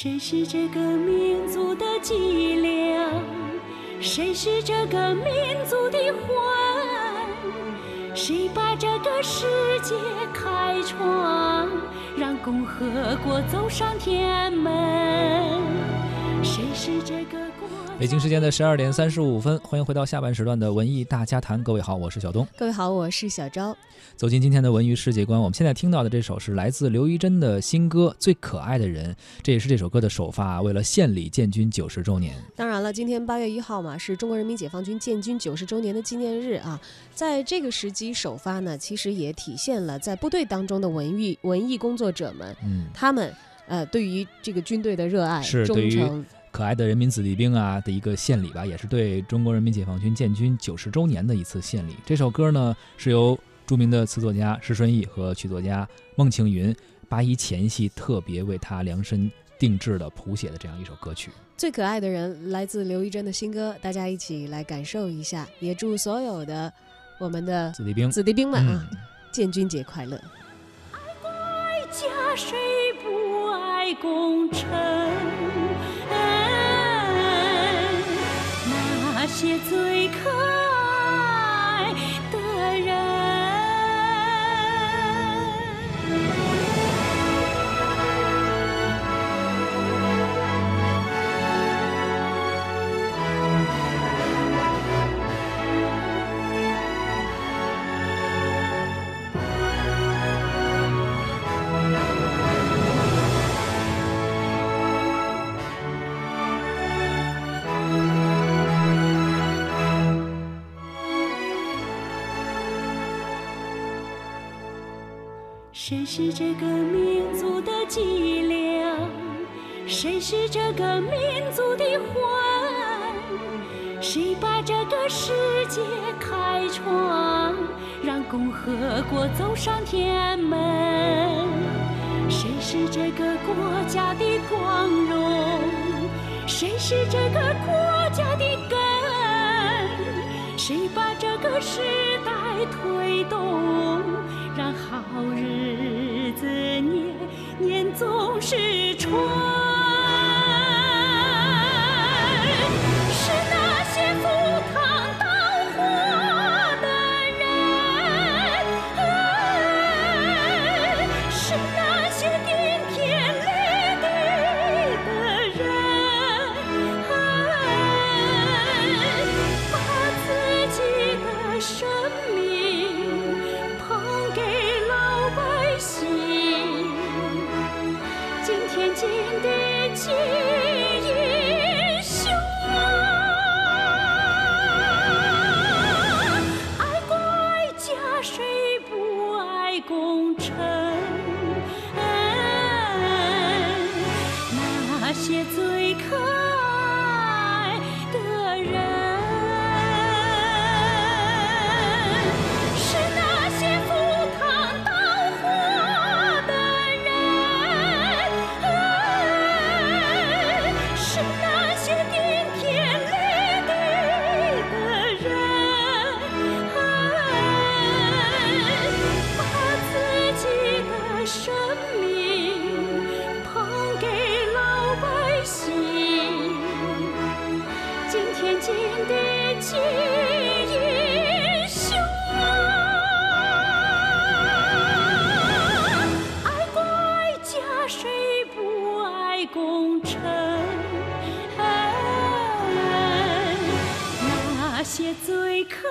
谁是这个民族的脊梁？谁是这个民族的魂？谁把这个世界开创，让共和国走上天安门？谁是这个？北京时间的十二点三十五分，欢迎回到下半时段的文艺大家谈。各位好，我是小东。各位好，我是小昭。走进今天的文娱世界观，我们现在听到的这首是来自刘怡珍的新歌《最可爱的人》，这也是这首歌的首发。为了献礼建军九十周年，当然了，今天八月一号嘛，是中国人民解放军建军九十周年的纪念日啊。在这个时机首发呢，其实也体现了在部队当中的文艺文艺工作者们，嗯，他们呃对于这个军队的热爱、是忠诚。可爱的人民子弟兵啊的一个献礼吧，也是对中国人民解放军建军九十周年的一次献礼。这首歌呢是由著名的词作家石顺义和曲作家孟庆云八一前夕特别为他量身定制的谱写的这样一首歌曲。最可爱的人来自刘一珍的新歌，大家一起来感受一下。也祝所有的我们的子弟兵子弟兵们啊，建军节快乐！爱国爱家谁不爱功臣？最可谁是这个民族的脊梁？谁是这个民族的魂？谁把这个世界开创，让共和国走上天安门？谁是这个国家的光荣？谁是这个国？Ooh. 新的记忆英雄啊，爱国爱家，谁不爱功臣？那些最可。写最可